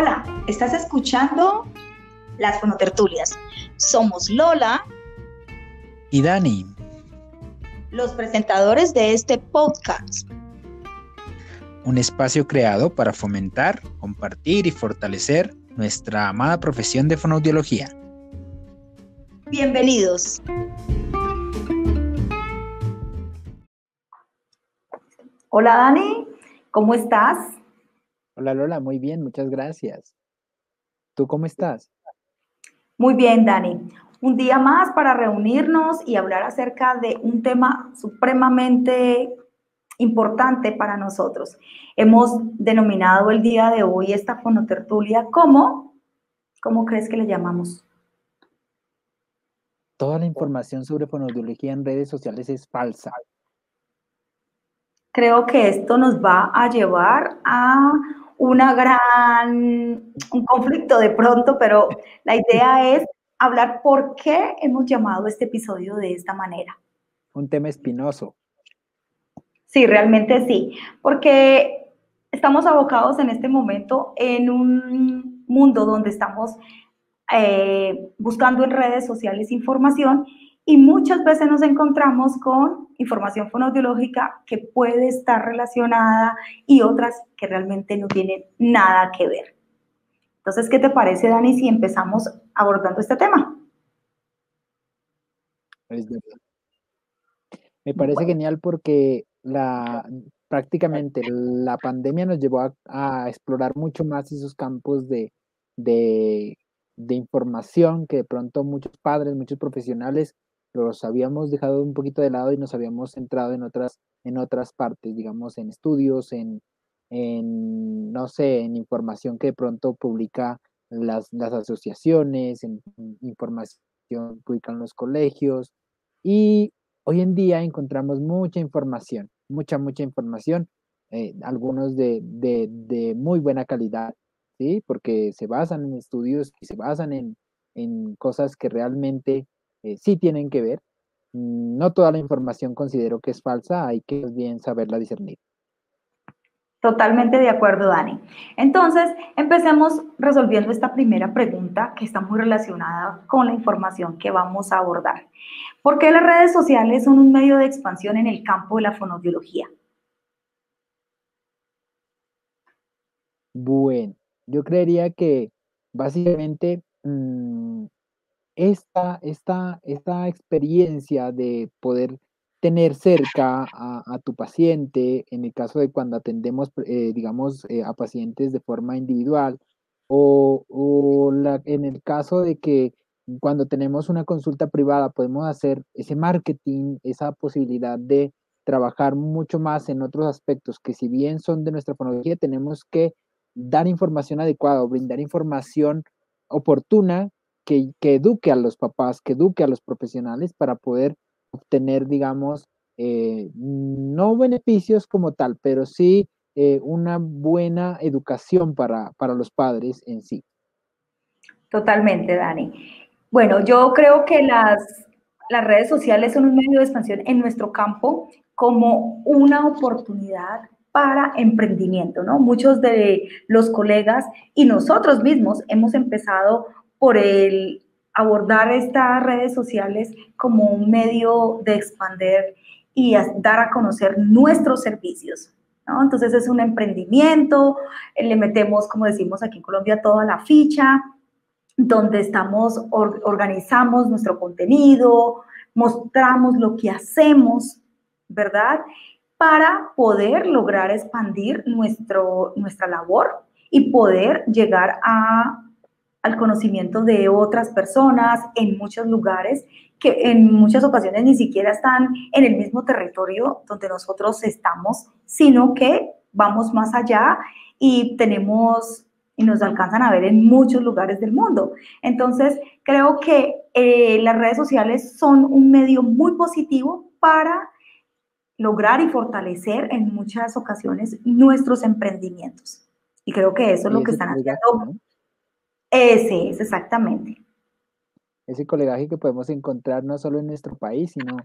Hola, estás escuchando Las Fonotertulias. Somos Lola y Dani, los presentadores de este podcast. Un espacio creado para fomentar, compartir y fortalecer nuestra amada profesión de fonoaudiología. Bienvenidos. Hola Dani, ¿cómo estás? Hola Lola, muy bien, muchas gracias. ¿Tú cómo estás? Muy bien, Dani. Un día más para reunirnos y hablar acerca de un tema supremamente importante para nosotros. Hemos denominado el día de hoy esta fonotertulia como, ¿cómo crees que le llamamos? Toda la información sobre fonoaudiología en redes sociales es falsa. Creo que esto nos va a llevar a una gran, un conflicto de pronto, pero la idea es hablar por qué hemos llamado este episodio de esta manera. Un tema espinoso. Sí, realmente sí, porque estamos abocados en este momento en un mundo donde estamos eh, buscando en redes sociales información y muchas veces nos encontramos con información fonoaudiológica que puede estar relacionada y otras que realmente no tienen nada que ver. Entonces, ¿qué te parece, Dani, si empezamos abordando este tema? Me parece genial porque prácticamente la pandemia nos llevó a, explorar mucho más esos campos de información que de pronto muchos padres, muchos profesionales los habíamos dejado un poquito de lado y nos habíamos centrado en otras, en otras partes, digamos, en estudios, en, en no sé, en información que de pronto publica las, las asociaciones, en, información que publican los colegios. Y hoy en día encontramos mucha información, mucha, mucha información, eh, algunos de, de, de, muy buena calidad, ¿sí? Porque se basan en estudios y se basan en, en cosas que realmente eh, sí tienen que ver. No toda la información considero que es falsa, hay que bien saberla discernir. Totalmente de acuerdo, Dani. Entonces, empecemos resolviendo esta primera pregunta que está muy relacionada con la información que vamos a abordar. ¿Por qué las redes sociales son un medio de expansión en el campo de la fonoaudiología? Bueno, yo creería que básicamente mm, esta, esta, esta experiencia de poder tener cerca a, tu paciente, en el caso de cuando atendemos, eh, digamos, eh, a pacientes de forma individual, o, o la, en el caso de que cuando tenemos una consulta privada podemos hacer ese marketing, esa posibilidad de trabajar mucho más en otros aspectos que si bien son de nuestra fonología, tenemos que dar información adecuada o brindar información oportuna que, eduque a los papás, que eduque a los profesionales para poder obtener, digamos, eh, no beneficios como tal, pero sí eh, una buena educación para, para los padres en sí. Totalmente, Dani. Bueno, yo creo que las, las redes sociales son un medio de expansión en nuestro campo como una oportunidad para emprendimiento, ¿no? Muchos de los colegas y nosotros mismos hemos empezado por el abordar estas redes sociales como un medio de expander y dar a conocer nuestros servicios. ¿no? Entonces es un emprendimiento, eh, le metemos, como decimos aquí en Colombia, toda la ficha, donde estamos, organizamos nuestro contenido, mostramos lo que hacemos, ¿verdad? Para poder lograr expandir nuestro, nuestra labor y poder llegar a al conocimiento de otras personas en muchos lugares que en muchas ocasiones ni siquiera están en el mismo territorio donde nosotros estamos, sino que vamos más allá y tenemos y nos alcanzan a ver en muchos lugares del mundo. Entonces, creo que eh, las redes sociales son un medio muy positivo para lograr y fortalecer en muchas ocasiones nuestros emprendimientos. Y creo que eso es lo que están haciendo ese es, exactamente. Ese colegaje que podemos encontrar no solo en nuestro país, sino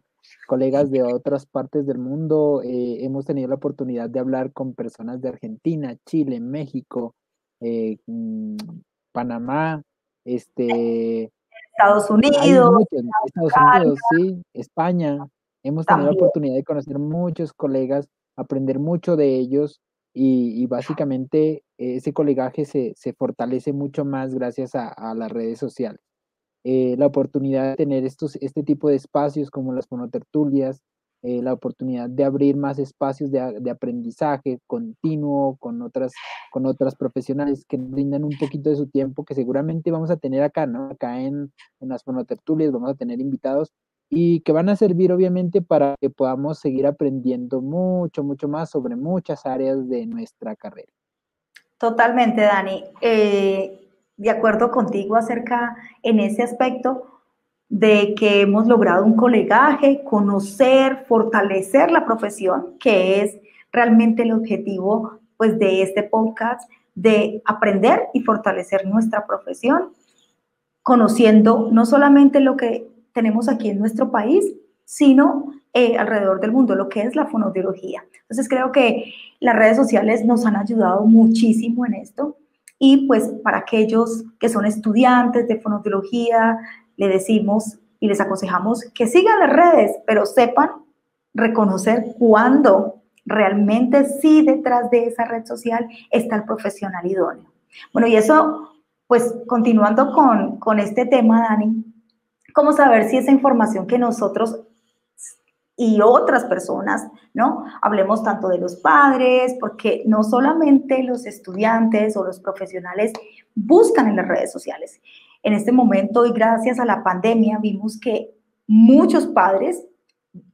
colegas de otras partes del mundo. Eh, hemos tenido la oportunidad de hablar con personas de Argentina, Chile, México, mm, Panamá, este... Estados Unidos. Estados Unidos, sí, España. Hemos tenido la oportunidad de conocer muchos colegas, aprender mucho de ellos y, básicamente ese colegaje se, fortalece mucho más gracias a, las redes sociales. Eh, la oportunidad de tener estos, este tipo de espacios como las fonotertulias, eh, la oportunidad de abrir más espacios de, de, aprendizaje continuo con otras, con otras profesionales que brindan un poquito de su tiempo, que seguramente vamos a tener acá, ¿no? Acá en, en las fonotertulias vamos a tener invitados y que van a servir obviamente para que podamos seguir aprendiendo mucho, mucho más sobre muchas áreas de nuestra carrera. Totalmente, Dani. Eh, de acuerdo contigo acerca en ese aspecto de que hemos logrado un colegaje, conocer, fortalecer la profesión, que es realmente el objetivo pues, de este podcast, de aprender y fortalecer nuestra profesión, conociendo no solamente lo que tenemos aquí en nuestro país, sino eh, alrededor del mundo, lo que es la fonoaudiología. Entonces creo que las redes sociales nos han ayudado muchísimo en esto y pues para aquellos que son estudiantes de fonoaudiología, le decimos y les aconsejamos que sigan las redes, pero sepan reconocer cuándo realmente sí detrás de esa red social está el profesional idóneo. Bueno, y eso, pues continuando con, con este tema, Dani, ¿Cómo saber si esa información que nosotros y otras personas, ¿no? Hablemos tanto de los padres, porque no solamente los estudiantes o los profesionales buscan en las redes sociales. En este momento y gracias a la pandemia vimos que muchos padres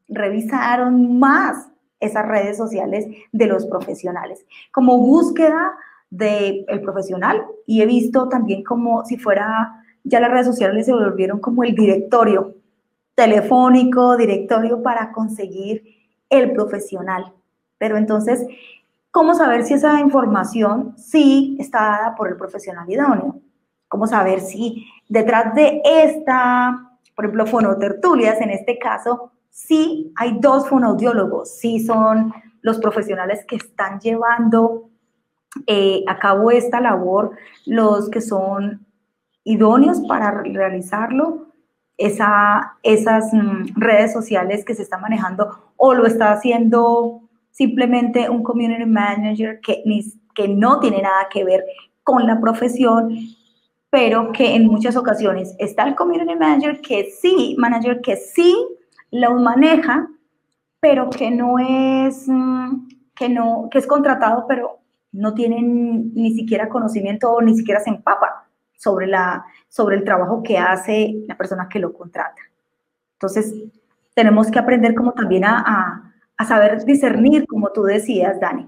revisaron más esas redes sociales de los profesionales como búsqueda del profesional y he visto también como si fuera ya las redes sociales se volvieron como el directorio telefónico, directorio para conseguir el profesional. Pero entonces, ¿cómo saber si esa información sí está dada por el profesional idóneo? ¿Cómo saber si detrás de esta, por ejemplo, fonotertulias, en este caso, sí hay dos fonoaudiólogos, sí son los profesionales que están llevando eh, a cabo esta labor, los que son idóneos para realizarlo, esa, esas mm, redes sociales que se están manejando o lo está haciendo simplemente un community manager que, que no tiene nada que ver con la profesión, pero que en muchas ocasiones está el community manager que sí, manager que sí lo maneja, pero que no es, mm, que no, que es contratado, pero no tienen ni siquiera conocimiento ni siquiera se empapa sobre, la, sobre el trabajo que hace la persona que lo contrata. Entonces, tenemos que aprender como también a, saber discernir, como tú decías, Dani.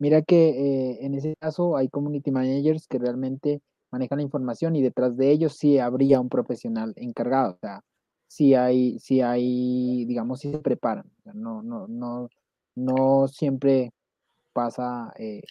Mira que eh, en ese caso hay community managers que realmente manejan la información y detrás de ellos sí habría un profesional encargado. O sea, sí hay, sí hay, digamos, sí se preparan. no, no, no, no siempre pasa eh,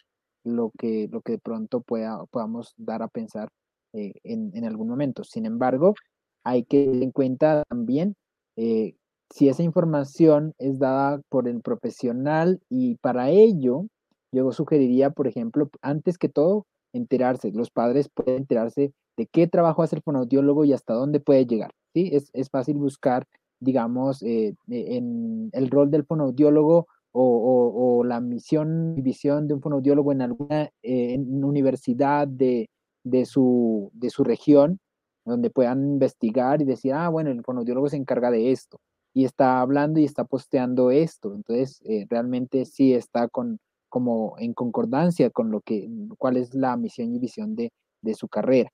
lo que, lo que de pronto pueda, podamos dar a pensar eh, en, algún momento. Sin embargo, hay que tener en cuenta también eh, si esa información es dada por el profesional y para ello yo sugeriría, por ejemplo, antes que todo, enterarse. Los padres pueden enterarse de qué trabajo hace el fonoaudiólogo y hasta dónde puede llegar. ¿sí? Es, es fácil buscar, digamos, eh, en el rol del fonoaudiólogo o, la misión y visión de un fonoaudiólogo en alguna eh, universidad de, su, de su región, donde puedan investigar y decir, ah, bueno, el fonoaudiólogo se encarga de esto y está hablando y está posteando esto. Entonces, eh, realmente sí está con, como en concordancia con lo que, cuál es la misión y visión de, su carrera,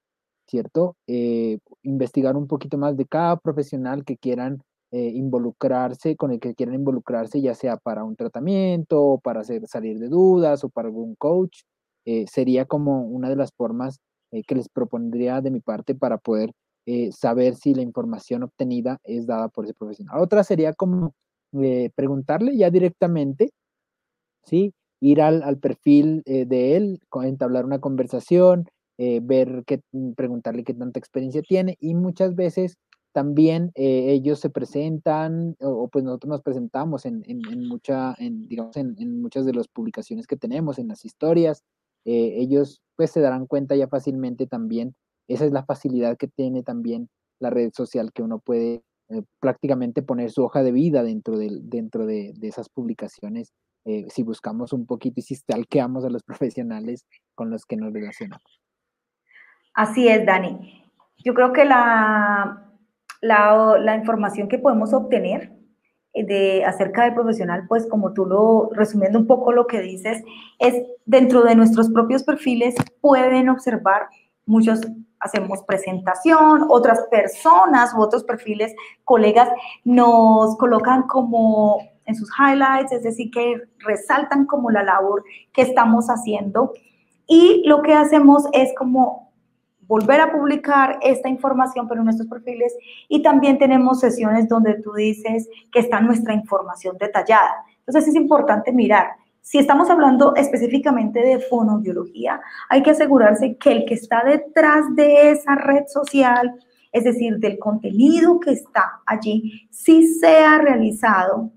¿cierto? Eh, investigar un poquito más de cada profesional que quieran eh, involucrarse, con el que quieran involucrarse, ya sea para un tratamiento, o para hacer, salir de dudas o para algún coach, eh, sería como una de las formas eh, que les propondría de mi parte para poder saber si la información obtenida es dada por ese profesional. Otra sería como preguntarle ya directamente, ¿sí? Ir al, perfil de él, entablar una conversación, ver qué, preguntarle qué tanta experiencia tiene y muchas veces también eh, ellos se presentan, o, pues nosotros nos presentamos en, mucha, en, digamos, en, muchas de las publicaciones que tenemos, en las historias. Eh, ellos pues se darán cuenta ya fácilmente también. Esa es la facilidad que tiene también la red social, que uno puede eh, prácticamente poner su hoja de vida dentro de, dentro de, esas publicaciones, si buscamos un poquito y si stalkeamos a los profesionales con los que nos relacionamos. Así es, Dani. Yo creo que la, la, la información que podemos obtener de, acerca del profesional, pues como tú lo, resumiendo un poco lo que dices, es dentro de nuestros propios perfiles pueden observar muchos hacemos presentación, otras personas u otros perfiles, colegas, nos colocan como en sus highlights, es decir, que resaltan como la labor que estamos haciendo. Y lo que hacemos es como volver a publicar esta información, pero en nuestros perfiles. Y también tenemos sesiones donde tú dices que está nuestra información detallada. Entonces es importante mirar. Si estamos hablando específicamente de fonoaudiología, hay que asegurarse que el que está detrás de esa red social, es decir, del contenido que está allí, sí sea realizado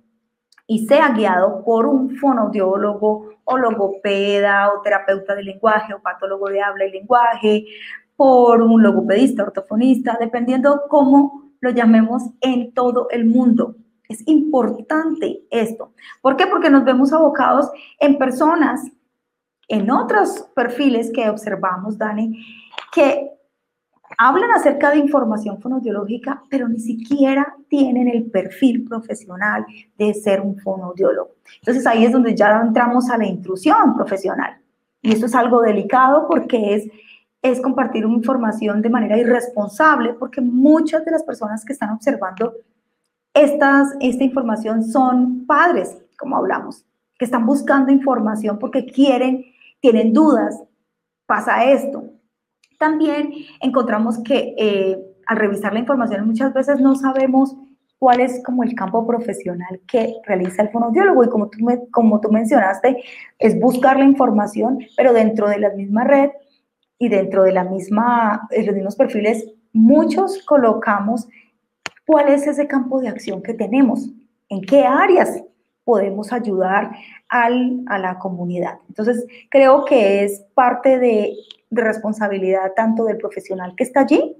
y sea guiado por un fonoaudiólogo o logopeda o terapeuta de lenguaje o patólogo de habla y lenguaje por un logopedista, ortofonista, dependiendo cómo lo llamemos en todo el mundo. Es importante esto. ¿Por qué? Porque nos vemos abocados en personas, en otros perfiles que observamos, Dani, que hablan acerca de información fonoaudiológica, pero ni siquiera tienen el perfil profesional de ser un fonoaudiólogo. Entonces ahí es donde ya entramos a la intrusión profesional. Y esto es algo delicado porque es es compartir información de manera irresponsable, porque muchas de las personas que están observando estas, esta información son padres, como hablamos, que están buscando información porque quieren, tienen dudas, pasa esto. También encontramos que eh, al revisar la información muchas veces no sabemos cuál es como el campo profesional que realiza el fonoaudiólogo y como tú, como tú mencionaste, es buscar la información, pero dentro de la misma red y dentro de la misma, de los mismos perfiles, muchos colocamos cuál es ese campo de acción que tenemos, en qué áreas podemos ayudar al, a la comunidad. Entonces, creo que es parte de responsabilidad tanto del profesional que está allí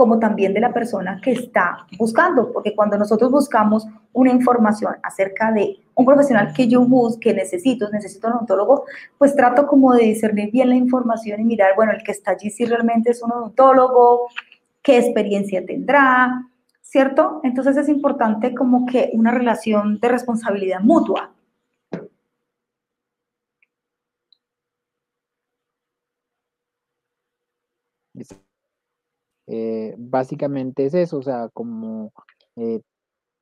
como también de la persona que está buscando, porque cuando nosotros buscamos una información acerca de un profesional que yo busque, que necesito, necesito un odontólogo, pues trato como de discernir bien la información y mirar, bueno, el que está allí si realmente es un odontólogo, qué experiencia tendrá, ¿cierto? Entonces es importante como que una relación de responsabilidad mutua. Eh, básicamente es eso, o sea, como eh,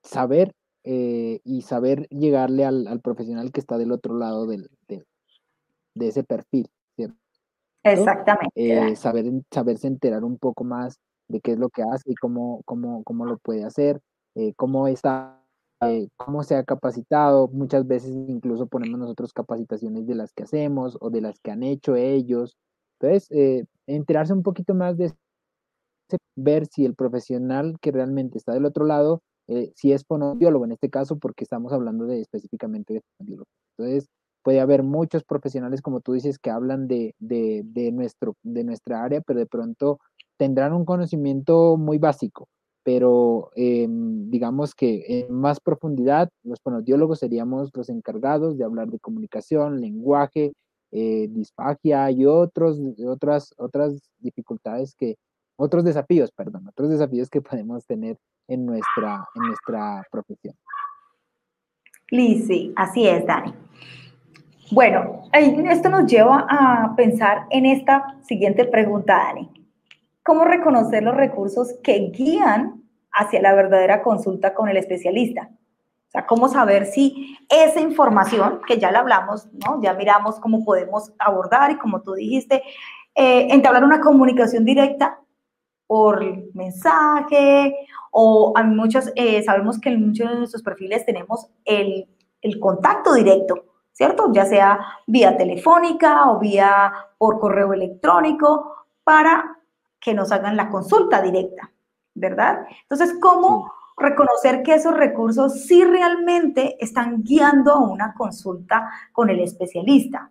saber eh, y saber llegarle al, profesional que está del otro lado del, de ese perfil, ¿cierto? Exactamente. saber, saberse enterar un poco más de qué es lo que hace y cómo, cómo, cómo lo puede hacer, cómo está, cómo se ha capacitado. Muchas veces incluso ponemos nosotros capacitaciones de las que hacemos o de las que han hecho ellos. Entonces, enterarse un poquito más de ver si el profesional que realmente está del otro lado, eh, si es fonoaudiólogo en este caso, porque estamos hablando de específicamente de fonoaudiólogo. Entonces, puede haber muchos profesionales, como tú dices, que hablan de, de, nuestro, de nuestra área, pero de pronto tendrán un conocimiento muy básico. Pero em, digamos que en más profundidad, los fonoaudiólogos seríamos los encargados de hablar de comunicación, lenguaje, eh, disfagia y otros, otras, otras dificultades que, otros desafíos, perdón, otros desafíos que podemos tener en nuestra, en nuestra profesión. Sí, así es, Dani. Bueno, esto nos lleva a pensar en esta siguiente pregunta, Dani. ¿Cómo reconocer los recursos que guían hacia la verdadera consulta con el especialista? O sea, cómo saber si esa información, que ya la hablamos, ¿no? Ya miramos cómo podemos abordar y como tú dijiste, eh, entablar una comunicación directa por mensaje o a muchos, eh, sabemos que en muchos de nuestros perfiles tenemos el, el contacto directo, ¿cierto? Ya sea vía telefónica o vía por correo electrónico para que nos hagan la consulta directa, ¿verdad? Entonces, ¿cómo reconocer que esos recursos sí realmente están guiando a una consulta con el especialista?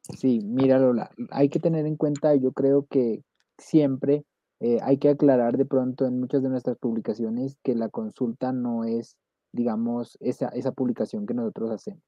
Sí, mira Lola, hay que tener en cuenta, yo creo que siempre eh, hay que aclarar de pronto en muchas de nuestras publicaciones que la consulta no es, digamos, esa, esa publicación que nosotros hacemos.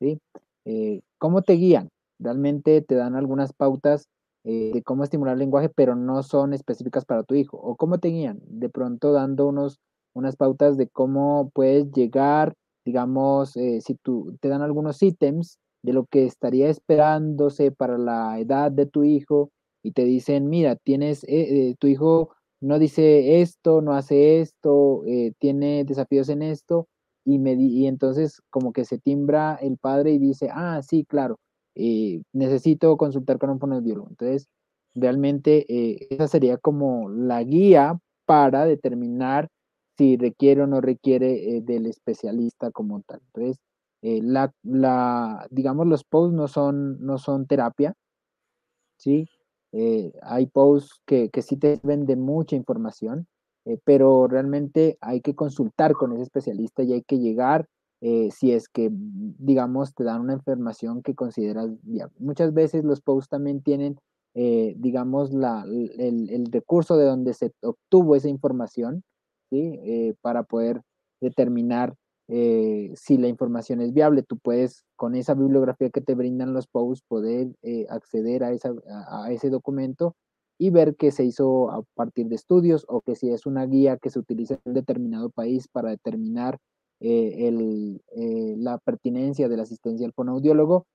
¿sí? Eh, ¿Cómo te guían? Realmente te dan algunas pautas eh, de cómo estimular el lenguaje, pero no son específicas para tu hijo. ¿O cómo te guían? De pronto dando unos, unas pautas de cómo puedes llegar, digamos, si tú te dan algunos ítems de lo que estaría esperándose para la edad de tu hijo y te dicen, mira, tienes, eh, eh, tu hijo no dice esto, no hace esto, eh, tiene desafíos en esto, y, me, y entonces como que se timbra el padre y dice, ah, sí, claro, necesito consultar con un fonoaudiólogo. Entonces, realmente esa sería como la guía para determinar si requiere o no requiere del especialista como tal. Entonces, la, la, digamos, los posts no son, no son terapia, ¿sí? Eh, hay posts que, que, sí te venden mucha información, eh, pero realmente hay que consultar con ese especialista y hay que llegar eh, si es que, digamos, te dan una información que consideras viable. Muchas veces los posts también tienen, digamos, la, el, el, recurso de donde se obtuvo esa información, ¿sí? para poder determinar eh, si la información es viable, tú puedes con esa bibliografía que te brindan los posts poder eh, acceder a, esa, a, ese documento y ver que se hizo a partir de estudios o que si es una guía que se utiliza en determinado país para determinar eh, el, la pertinencia de la asistencia al fonoaudiólogo,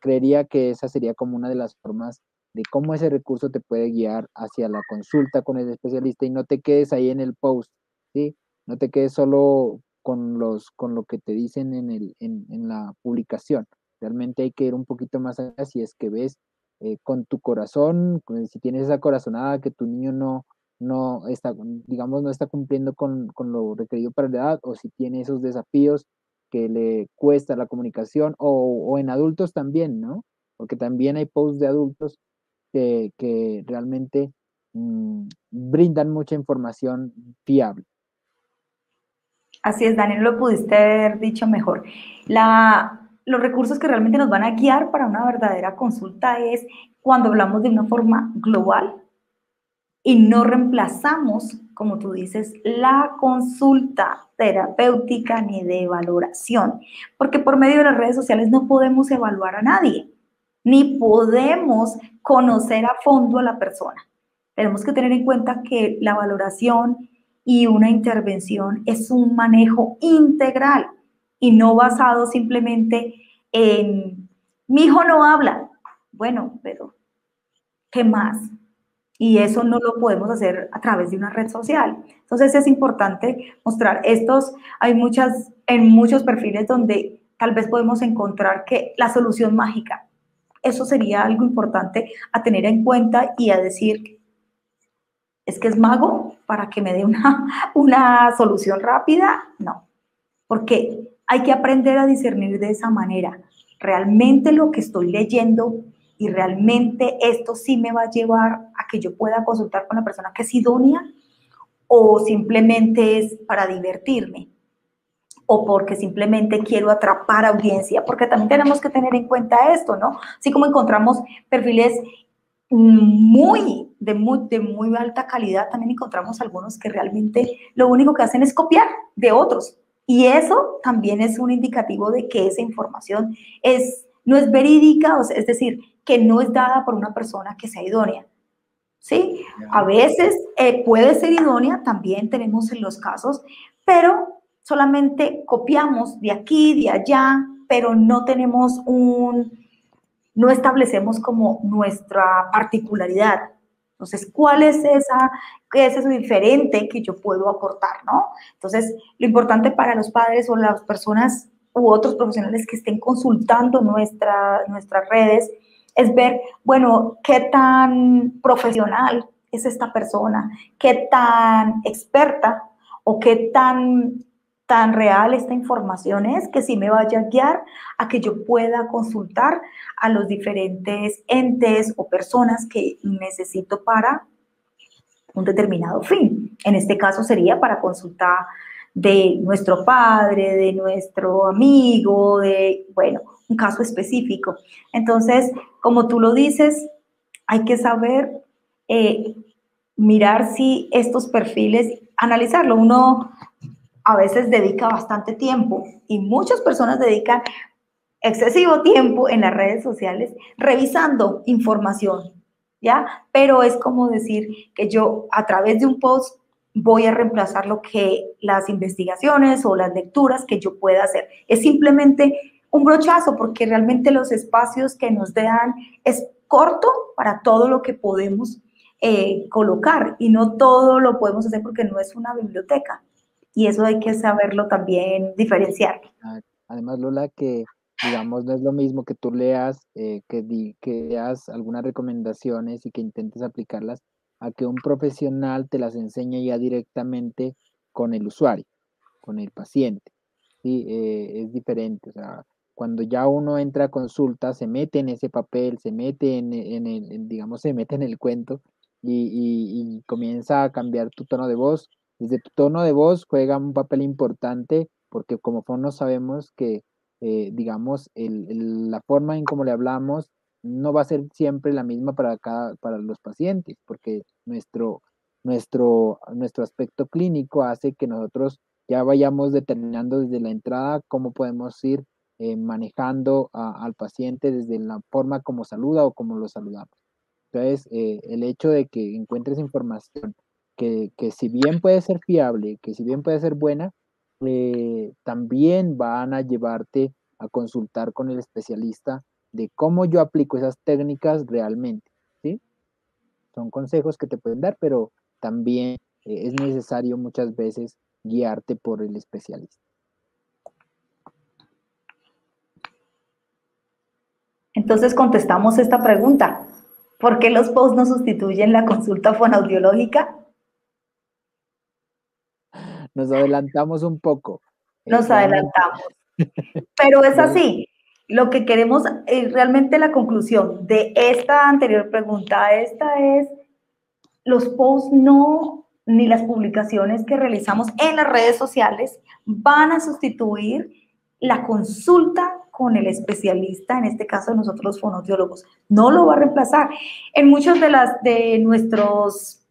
creería que esa sería como una de las formas de cómo ese recurso te puede guiar hacia la consulta con el especialista y no te quedes ahí en el post, ¿sí? No te quedes solo con, los, con lo que te dicen en, el, en, la publicación. Realmente hay que ir un poquito más allá si es que ves eh, con tu corazón, si tienes esa corazonada que tu niño no, no está, digamos, no está cumpliendo con, con, lo requerido para la edad, o si tiene esos desafíos que le cuesta la comunicación, o, o en adultos también, ¿no? Porque también hay posts de adultos que, que realmente mmm, brindan mucha información fiable. Así es, Daniel, lo pudiste haber dicho mejor. Los recursos que realmente nos van a guiar para una verdadera consulta es cuando hablamos de una forma global y no reemplazamos, como tú dices, la consulta terapéutica ni de valoración, porque por medio de las redes sociales no podemos evaluar a nadie, ni podemos conocer a fondo a la persona. Tenemos que tener en cuenta que la valoración y una intervención es un manejo integral y no basado simplemente en mi hijo no habla. Bueno, pero ¿qué más? Y eso no lo podemos hacer a través de una red social. Entonces es importante mostrar estos, hay muchas, en muchos perfiles donde tal vez podemos encontrar que la solución mágica, eso sería algo importante a tener en cuenta y a decir, ¿Es que es mago para que me dé una, una solución rápida? No, porque hay que aprender a discernir de esa manera. Realmente lo que estoy leyendo y realmente esto sí me va a llevar a que yo pueda consultar con la persona que es idónea o simplemente es para divertirme o porque simplemente quiero atrapar audiencia, porque también tenemos que tener en cuenta esto, ¿no? Así como encontramos perfiles muy de, muy de muy alta calidad, también encontramos algunos que realmente lo único que hacen es copiar de otros. Y eso también es un indicativo de que esa información es, no es verídica, es decir, que no es dada por una persona que sea idónea. ¿Sí? A veces eh, puede ser idónea, también tenemos en los casos, pero solamente copiamos de aquí, de allá, pero no tenemos un, no establecemos como nuestra particularidad. Entonces, ¿cuál es esa, qué es eso diferente que yo puedo aportar, no? Entonces, lo importante para los padres o las personas u otros profesionales que estén consultando nuestra, nuestras redes es ver, bueno, qué tan profesional es esta persona, qué tan experta o qué tan tan real esta información es que sí me vaya a guiar a que yo pueda consultar a los diferentes entes o personas que necesito para un determinado fin. En este caso sería para consultar de nuestro padre, de nuestro amigo, de, bueno, un caso específico. Entonces, como tú lo dices, hay que saber eh, mirar si estos perfiles, analizarlo. Uno a veces dedica bastante tiempo y muchas personas dedican excesivo tiempo en las redes sociales revisando información, ¿ya? Pero es como decir que yo a través de un post voy a reemplazar lo que las investigaciones o las lecturas que yo pueda hacer. Es simplemente un brochazo porque realmente los espacios que nos dan es corto para todo lo que podemos eh, colocar y no todo lo podemos hacer porque no es una biblioteca y eso hay que saberlo también diferenciar. Además, Lola, que digamos, no es lo mismo que tú leas, eh, que, di, que leas algunas recomendaciones y que intentes aplicarlas, a que un profesional te las enseñe ya directamente con el usuario, con el paciente. ¿sí? Eh, es diferente. O sea, cuando ya uno entra a consulta, se mete en ese papel, se mete en, el, digamos, se mete en el cuento y, comienza a cambiar tu tono de voz. Desde tu tono de voz juega un papel importante porque como no sabemos que, eh, digamos, la forma en cómo le hablamos no va a ser siempre la misma para, cada, para los pacientes, porque nuestro, nuestro, nuestro aspecto clínico hace que nosotros ya vayamos determinando desde la entrada cómo podemos ir eh, manejando al paciente desde la forma como saluda o como lo saludamos. Entonces, eh, el hecho de que encuentres información que, si bien puede ser fiable, que si bien puede ser buena, eh, también van a llevarte a consultar con el especialista de cómo yo aplico esas técnicas realmente, ¿sí? Son consejos que te pueden dar, pero también eh, es necesario muchas veces guiarte por el especialista. Entonces contestamos esta pregunta. ¿Por qué los posts no sustituyen la consulta fonoaudiológica? Nos adelantamos un poco. Nos adelantamos. Pero es así lo que queremos, eh, realmente la conclusión de esta anterior pregunta, esta es, los posts no, ni las publicaciones que realizamos en las redes sociales van a sustituir la consulta con el especialista, en este caso nosotros los fonoaudiólogos, no lo va a reemplazar. En muchas de las de nuestras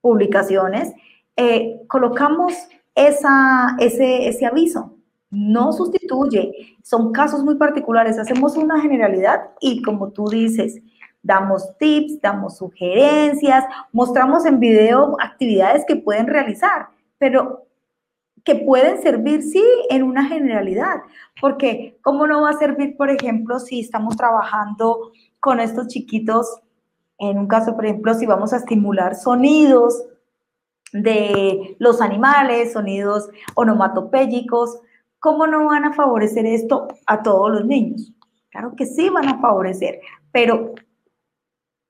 publicaciones eh, colocamos esa, ese, ese aviso, no sustituye, son casos muy particulares, hacemos una generalidad y como tú dices, damos tips, damos sugerencias, mostramos en video actividades que pueden realizar, pero que pueden servir, sí, en una generalidad, porque ¿cómo no va a servir, por ejemplo, si estamos trabajando con estos chiquitos, en un caso, por ejemplo, si vamos a estimular sonidos de los animales, sonidos onomatopéyicos, ¿cómo no van a favorecer esto a todos los niños? Claro que sí van a favorecer, pero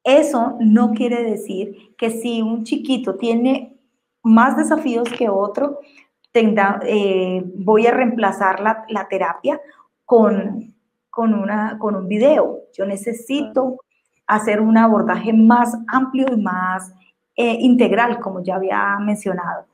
eso no quiere decir que si un chiquito tiene más desafíos que otro, eh, voy a reemplazar la, terapia con, con, una, con un video. Yo necesito hacer un abordaje más amplio y más eh, integral, como ya había mencionado.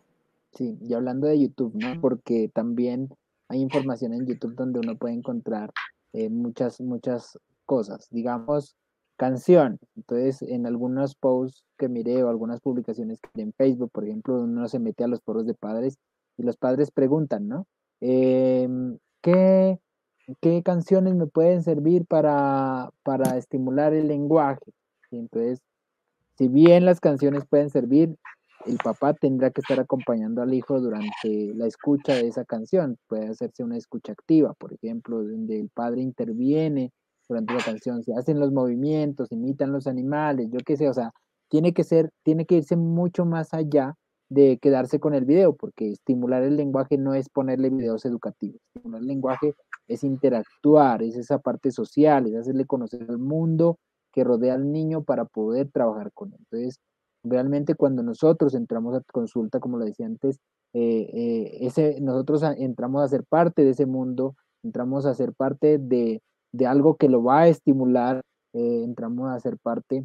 Sí, y hablando de YouTube, ¿no? Porque también hay información en YouTube donde uno puede encontrar eh, muchas, muchas cosas. Digamos, canción. Entonces, en algunos posts que miré o algunas publicaciones que en Facebook, por ejemplo, uno se mete a los foros de padres y los padres preguntan, ¿no? Em, ¿qué, ¿qué, canciones me pueden servir para, para estimular el lenguaje? entonces, si bien las canciones pueden servir, el papá tendrá que estar acompañando al hijo durante la escucha de esa canción. Puede hacerse una escucha activa, por ejemplo, donde el padre interviene durante la canción, se hacen los movimientos, imitan los animales, yo qué sé, o sea, tiene que ser, tiene que irse mucho más allá de quedarse con el video, porque estimular el lenguaje no es ponerle videos educativos. Estimular el lenguaje es interactuar, es esa parte social, es hacerle conocer el mundo que rodea al niño para poder trabajar con él. Entonces, Realmente cuando nosotros entramos a consulta, como lo decía antes, eh, eh, ese, nosotros entramos a ser parte de ese mundo, entramos a ser parte de, algo que lo va a estimular, eh, entramos a ser parte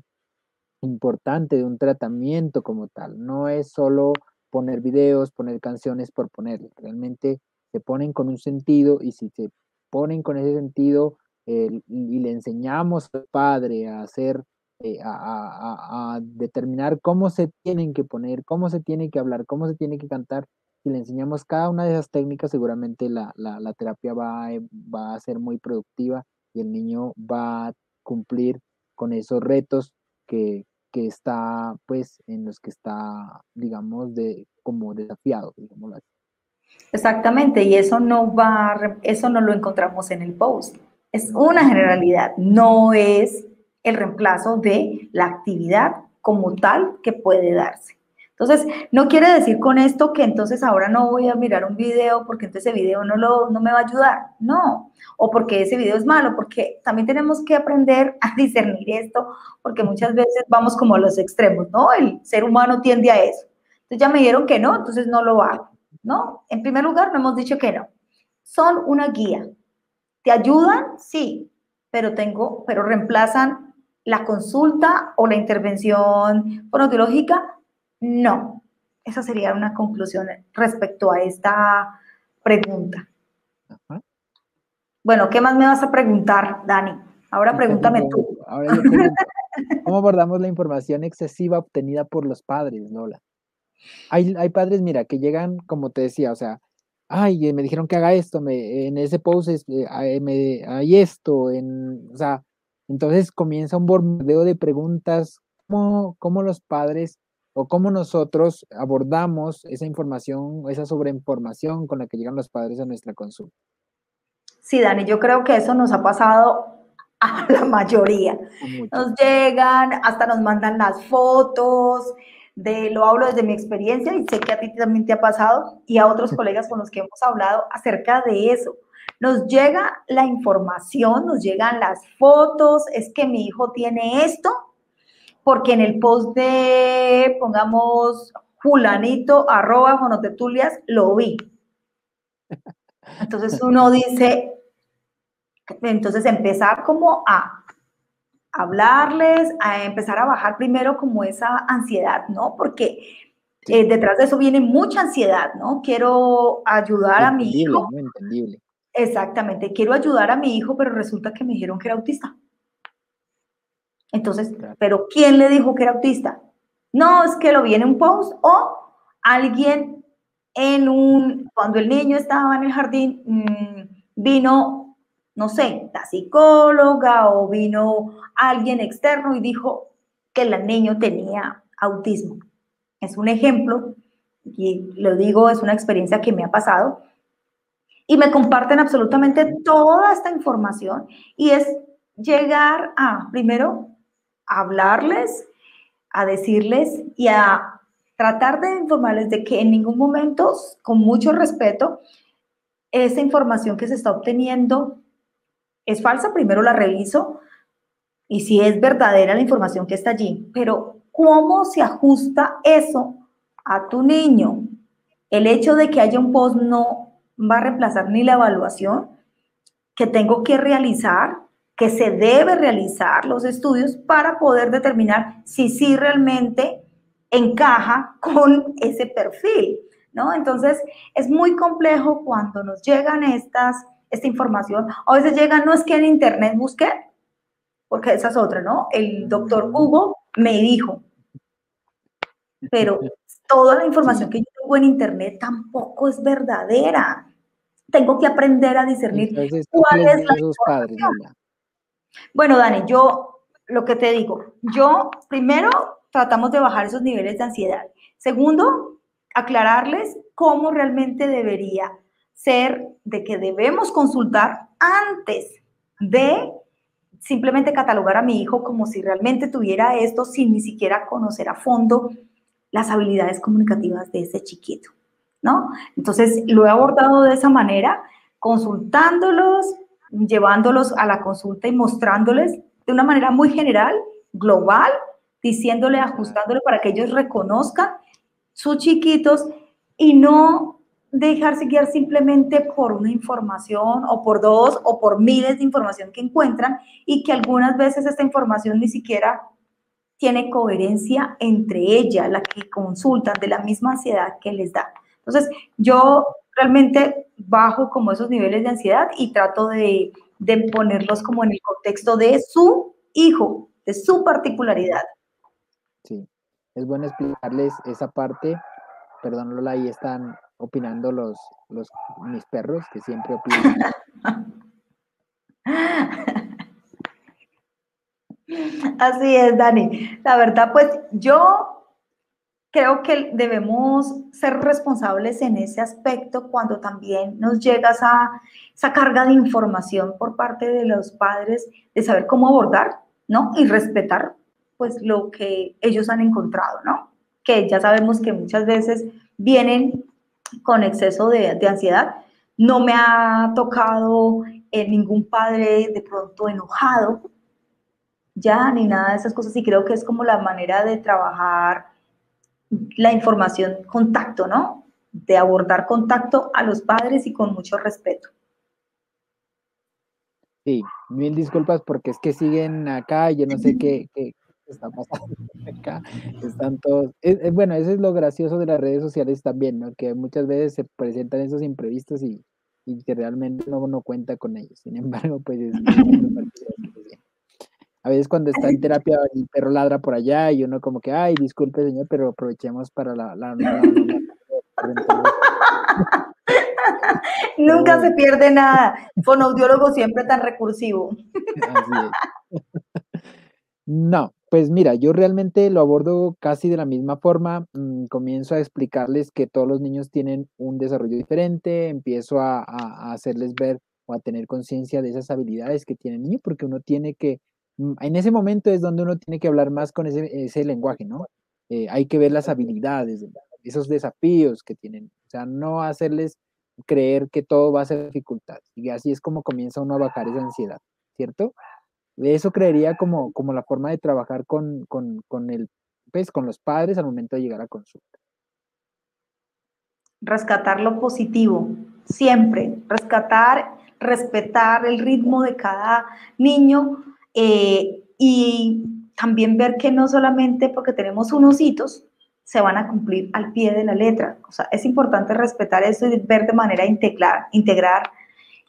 importante de un tratamiento como tal. No es solo poner videos, poner canciones por ponerle. Realmente se ponen con un sentido y si se ponen con ese sentido y le enseñamos al padre a hacer, eh, a, determinar cómo se tienen que poner, cómo se tiene que hablar, cómo se tiene que cantar, si le enseñamos cada una de esas técnicas, seguramente la, la terapia va, va a ser muy productiva y el niño va a cumplir con esos retos que, que está, pues, en los que está, digamos, de, como desafiado, Exactamente, y eso no va, eso no lo encontramos en el post. Es una generalidad, no es el reemplazo de la actividad como tal que puede darse. Entonces, no quiere decir con esto que entonces ahora no voy a mirar un video porque entonces ese video no, lo, no me va a ayudar. No, o porque ese video es malo, porque también tenemos que aprender a discernir esto, porque muchas veces vamos como a los extremos, ¿no? El ser humano tiende a eso. Entonces ya me dijeron que no, entonces no lo hago, ¿no? En primer lugar, no hemos dicho que no. Son una guía. ¿Te ayudan? Sí, pero tengo, pero reemplazan la consulta o la intervención fonoaudiológica no, esa sería una conclusión respecto a esta pregunta. Bueno, ¿qué más me vas a preguntar, Dani? Ahora pregúntame tú. ¿Cómo abordamos la información excesiva obtenida por los padres, Lola? Hay, hay padres, mira, que llegan, como te decía, o sea, ay, me dijeron que haga esto, me, en ese post eh, me, hay esto, en, o sea, entonces comienza un bombardeo de preguntas, ¿cómo, cómo los padres o cómo nosotros abordamos esa información, esa sobreinformación con la que llegan los padres a nuestra consulta. Sí, Dani, yo creo que eso nos ha pasado a la mayoría. Nos llegan, hasta nos mandan las fotos, de lo hablo desde mi experiencia y sé que a ti también te ha pasado y a otros colegas con los que hemos hablado acerca de eso. Nos llega la información, nos llegan las fotos, es que mi hijo tiene esto porque en el post de, pongamos, fulanito, arroba, monotetulias, lo vi. Entonces uno dice, entonces empezar como a hablarles, a empezar a bajar primero como esa ansiedad, ¿no? Porque eh, detrás de eso viene mucha ansiedad, ¿no? Quiero ayudar a mi hijo. entendible. Exactamente, quiero ayudar a mi hijo, pero resulta que me dijeron que era autista. Entonces, ¿pero quién le dijo que era autista? No, es que lo vi en un post o alguien en un, cuando el niño estaba en el jardín, mm, vino, no sé, la psicóloga o vino alguien externo y dijo que el niño tenía autismo. Es un ejemplo, y lo digo, es una experiencia que me ha pasado, y me comparten absolutamente toda esta información y es llegar a, primero, hablarles, a decirles y a tratar de informarles de que en ningún momento, con mucho respeto, esa información que se está obteniendo es falsa. Primero la reviso y si es verdadera la información que está allí, pero ¿cómo se ajusta eso a tu niño? El hecho de que haya un post no va a reemplazar ni la evaluación que tengo que realizar que se debe realizar los estudios para poder determinar si sí realmente encaja con ese perfil, ¿no? Entonces, es muy complejo cuando nos llegan estas, esta información. A veces llegan, no es que en internet busqué, porque esa es otra, ¿no? El doctor Hugo me dijo, pero toda la información que yo tengo en internet tampoco es verdadera. Tengo que aprender a discernir cuál es la información. Bueno, Dani, yo lo que te digo, yo primero tratamos de bajar esos niveles de ansiedad. Segundo, aclararles cómo realmente debería ser de que debemos consultar antes de simplemente catalogar a mi hijo como si realmente tuviera esto sin ni siquiera conocer a fondo las habilidades comunicativas de ese chiquito, ¿no? Entonces, lo he abordado de esa manera, consultándolos, llevándolos a la consulta y mostrándoles de una manera muy general, global, diciéndole, ajustándole para que ellos reconozcan sus chiquitos y no dejarse guiar simplemente por una información o por dos o por miles de información que encuentran y que algunas veces esta información ni siquiera tiene coherencia entre ella, la que consultan, de la misma ansiedad que les da. Entonces, yo realmente bajo como esos niveles de ansiedad y trato de de ponerlos como en el contexto de su hijo, de su particularidad. Sí, es bueno explicarles esa parte. Perdón, Lola, ahí están opinando los, los mis perros que siempre opinan. Así es, Dani. La verdad, pues yo creo que debemos ser responsables en ese aspecto cuando también nos llega esa, esa carga de información por parte de los padres de saber cómo abordar, ¿no? Y respetar, pues, lo que ellos han encontrado, ¿no? Que ya sabemos que muchas veces vienen con exceso de, de ansiedad. No me ha tocado eh, ningún padre de pronto enojado, ya, ni nada de esas cosas. Y creo que es como la manera de trabajar la información, contacto, ¿no? De abordar contacto a los padres y con mucho respeto. Sí, mil disculpas porque es que siguen acá y yo no sé qué, qué está pasando acá. Están todos. bueno, eso es lo gracioso de las redes sociales también, ¿no? Que muchas veces se presentan esos imprevistos y, y que realmente no, no cuenta con ellos. Sin embargo, pues es, a veces cuando está en terapia el perro ladra por allá y uno como que, ay, disculpe señor, pero aprovechemos para la... Nunca se pierde nada. Fonoaudiólogo siempre tan recursivo. No, pues mira, yo realmente lo abordo casi de la misma forma. Mm, comienzo a explicarles que todos los niños tienen un desarrollo diferente, empiezo a, a hacerles ver o a tener conciencia de esas habilidades que tiene el niño, porque uno tiene que Mm, en ese momento es donde uno tiene que hablar más con ese, ese lenguaje, ¿no? Eh, hay que ver las habilidades, esos desafíos que tienen, o sea, no hacerles creer que todo va a ser dificultad. Y así es como comienza uno a bajar esa ansiedad, ¿cierto? Eso creería como, como la forma de trabajar con, con, con, el, pues, con los padres al momento de llegar a consulta. Rescatar lo positivo, siempre, rescatar, respetar el ritmo de cada niño, eh, y también ver que no solamente porque tenemos unos hitos, se van a cumplir al pie de la letra. O sea, es importante respetar eso y ver de manera integral, integrar,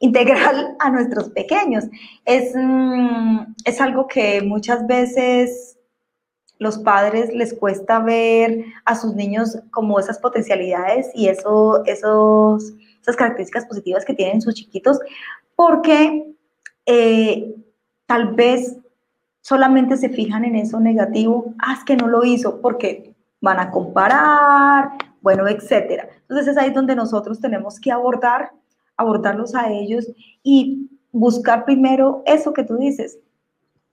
integral a nuestros pequeños. Es, mm, es algo que muchas veces los padres les cuesta ver a sus niños como esas potencialidades y eso, esos, esas características positivas que tienen sus chiquitos, porque eh, tal vez solamente se fijan en eso negativo, ah, es que no lo hizo, porque van a comparar, bueno, etcétera. Entonces es ahí donde nosotros tenemos que abordar, abordarlos a ellos y buscar primero eso que tú dices,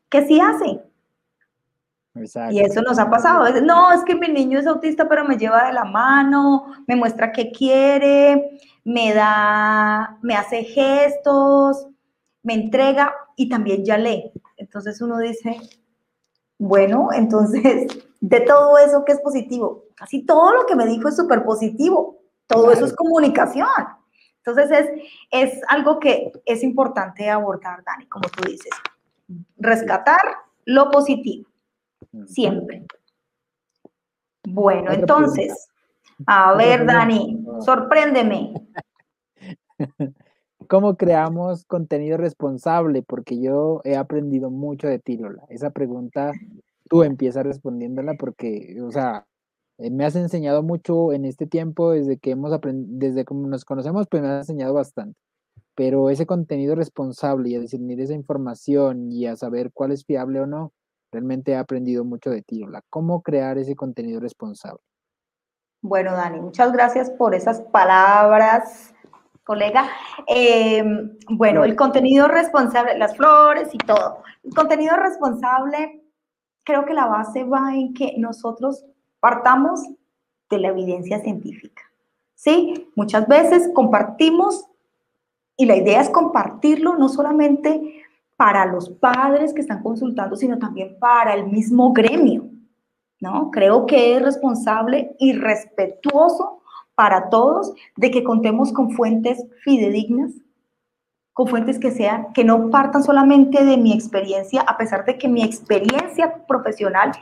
que sí hacen. Y eso nos ha pasado. No, es que mi niño es autista, pero me lleva de la mano, me muestra que quiere, me da, me hace gestos, me entrega y también ya lee. Entonces uno dice, bueno, entonces, de todo eso que es positivo, casi todo lo que me dijo es súper positivo, todo eso es comunicación. Entonces es, es algo que es importante abordar, Dani, como tú dices, rescatar lo positivo, siempre. Bueno, entonces, a ver, Dani, sorpréndeme. ¿Cómo creamos contenido responsable? Porque yo he aprendido mucho de ti, Lola. Esa pregunta tú empiezas respondiéndola porque, o sea, eh, me has enseñado mucho en este tiempo, desde que hemos desde como nos conocemos, pues me has enseñado bastante. Pero ese contenido responsable y a discernir esa información y a saber cuál es fiable o no, realmente he aprendido mucho de ti, Lola. ¿Cómo crear ese contenido responsable? Bueno, Dani, muchas gracias por esas palabras colega. Em, bueno, el contenido responsable, las flores y todo. El contenido responsable, creo que la base va en que nosotros partamos de la evidencia científica. ¿Sí? Muchas veces compartimos y la idea es compartirlo no solamente para los padres que están consultando, sino también para el mismo gremio. ¿no? Creo que es responsable y respetuoso para todos de que contemos con fuentes fidedignas, con fuentes que sean, que no partan solamente de mi experiencia, a pesar de que mi experiencia profesional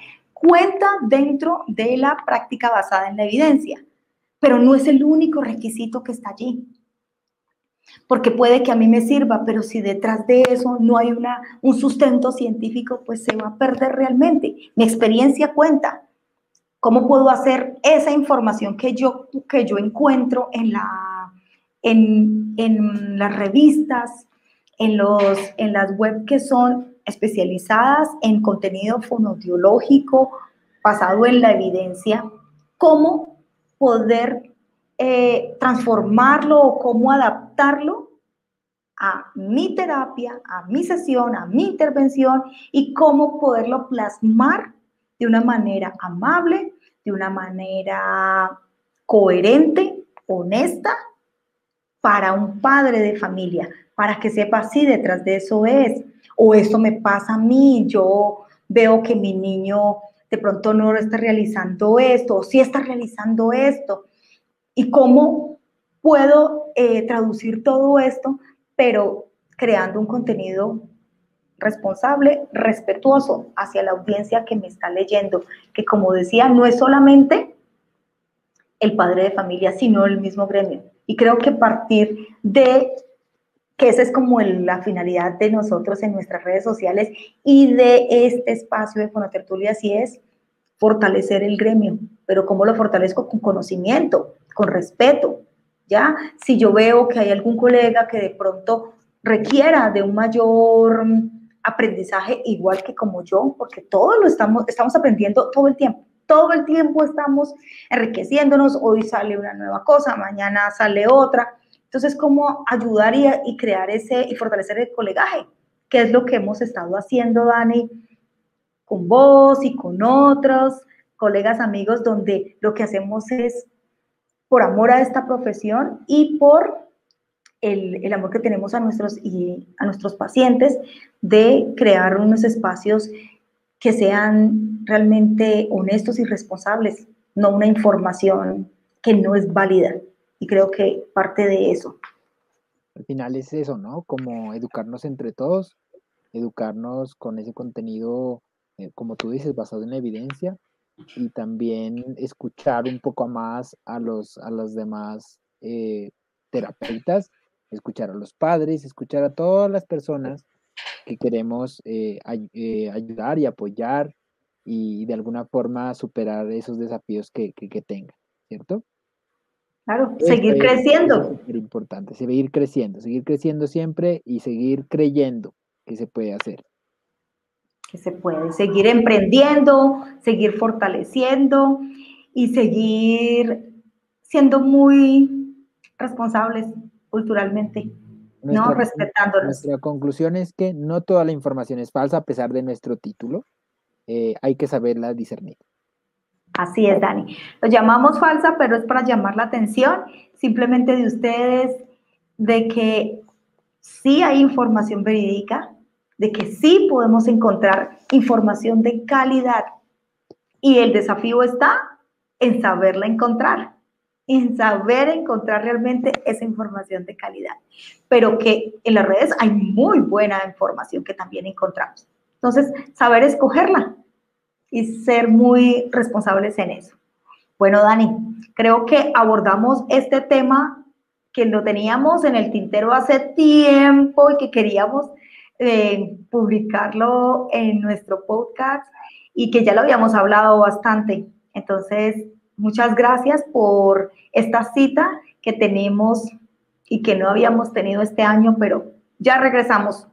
cuenta dentro de la práctica basada en la evidencia, pero no es el único requisito que está allí. porque puede que a mí me sirva, pero si detrás de eso no hay una, un sustento científico, pues se va a perder realmente. Mi experiencia cuenta. ¿Cómo puedo hacer esa información que yo, que yo encuentro en, la, en, en las revistas, en, los, en las web que son especializadas en contenido fonodiológico basado en la evidencia, cómo poder eh, transformarlo o cómo adaptarlo a mi terapia, a mi sesión, a mi intervención y cómo poderlo plasmar de una manera amable, de una manera coherente, honesta, para un padre de familia, para que sepa si detrás de eso es, o esto me pasa a mí, yo veo que mi niño de pronto no está realizando esto, o sí está realizando esto, y cómo puedo eh, traducir todo esto, pero creando un contenido responsable, respetuoso hacia la audiencia que me está leyendo, que como decía, no es solamente el padre de familia, sino el mismo gremio. Y creo que partir de que esa es como la finalidad de nosotros en nuestras redes sociales y de este espacio de Fonotertulia, así es fortalecer el gremio, pero ¿cómo lo fortalezco? Con conocimiento, con respeto, ¿ya? Si yo veo que hay algún colega que de pronto requiera de un mayor aprendizaje igual que como yo, porque todos lo estamos, estamos aprendiendo todo el tiempo, todo el tiempo estamos enriqueciéndonos, hoy sale una nueva cosa, mañana sale otra, entonces, ¿cómo ayudar y, crear ese y fortalecer el colegaje? ¿Qué es lo que hemos estado haciendo, Dani, con vos y con otros colegas, amigos, donde lo que hacemos es por amor a esta profesión y por el, el, amor que tenemos a nuestros, y a nuestros pacientes de crear unos espacios que sean realmente honestos y responsables, no una información que no es válida. Y creo que parte de eso. Al final es eso, ¿no? Como educarnos entre todos, educarnos con ese contenido, eh, como tú dices, basado en la evidencia y también escuchar un poco más a los, a los demás eh, terapeutas, escuchar a los padres, escuchar a todas las personas que queremos eh, ayudar y apoyar y de alguna forma superar esos desafíos que, que, que tengan, ¿cierto? Claro, seguir creciendo. Es importante, seguir creciendo, seguir creciendo siempre y seguir creyendo que se puede hacer. Que se puede, seguir emprendiendo, seguir fortaleciendo y seguir siendo muy responsables culturalmente, ¿no? Respetándonos. Nuestra conclusión es que no toda la información es falsa a pesar de nuestro título. Eh, hay que saberla discernir. Así es, Dani. Lo llamamos falsa, pero es para llamar la atención simplemente de ustedes de que sí hay información verídica, de que sí podemos encontrar información de calidad. Y el desafío está en saberla encontrar, en saber encontrar realmente esa información de calidad. Pero que en las redes hay muy buena información que también encontramos. Entonces, saber escogerla, y ser muy responsables en eso. Bueno, Dani, creo que abordamos este tema que lo teníamos en el tintero hace tiempo y que queríamos eh, publicarlo en nuestro podcast y que ya lo habíamos hablado bastante. Entonces, muchas gracias por esta cita que tenemos y que no habíamos tenido este año, pero ya regresamos.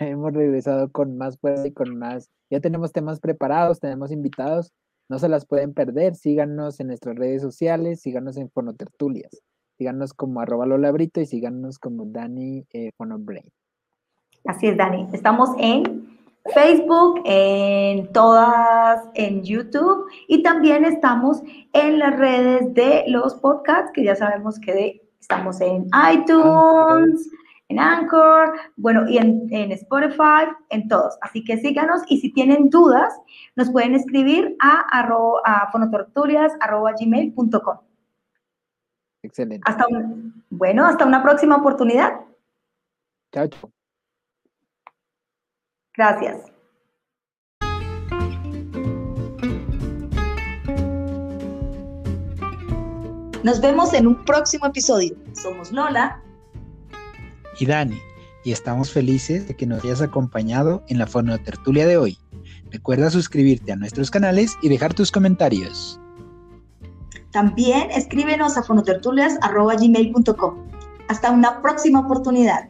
Hemos regresado con más fuerza y con más ya tenemos temas preparados, tenemos invitados, no se las pueden perder. Síganos en nuestras redes sociales, síganos en Fonotertulias, síganos como arroba Lolabrito y síganos como Dani eh, Fonobrain. Así es, Dani. Estamos en Facebook, en todas, en YouTube y también estamos en las redes de los podcasts, que ya sabemos que estamos en iTunes en Anchor, bueno, y en, Spotify, en todos. Así que síganos y si tienen dudas, nos pueden escribir a, a fonotorturias.gmail.com. Excelente. Hasta bueno, hasta una próxima oportunidad. Chao, chao. Gracias. Nos vemos en un próximo episodio. Somos Lola y Dani, y estamos felices de que nos hayas acompañado en la fonotertulia de hoy. Recuerda suscribirte a nuestros canales y dejar tus comentarios. También escríbenos a fonotertulias.gmail.com. Hasta una próxima oportunidad.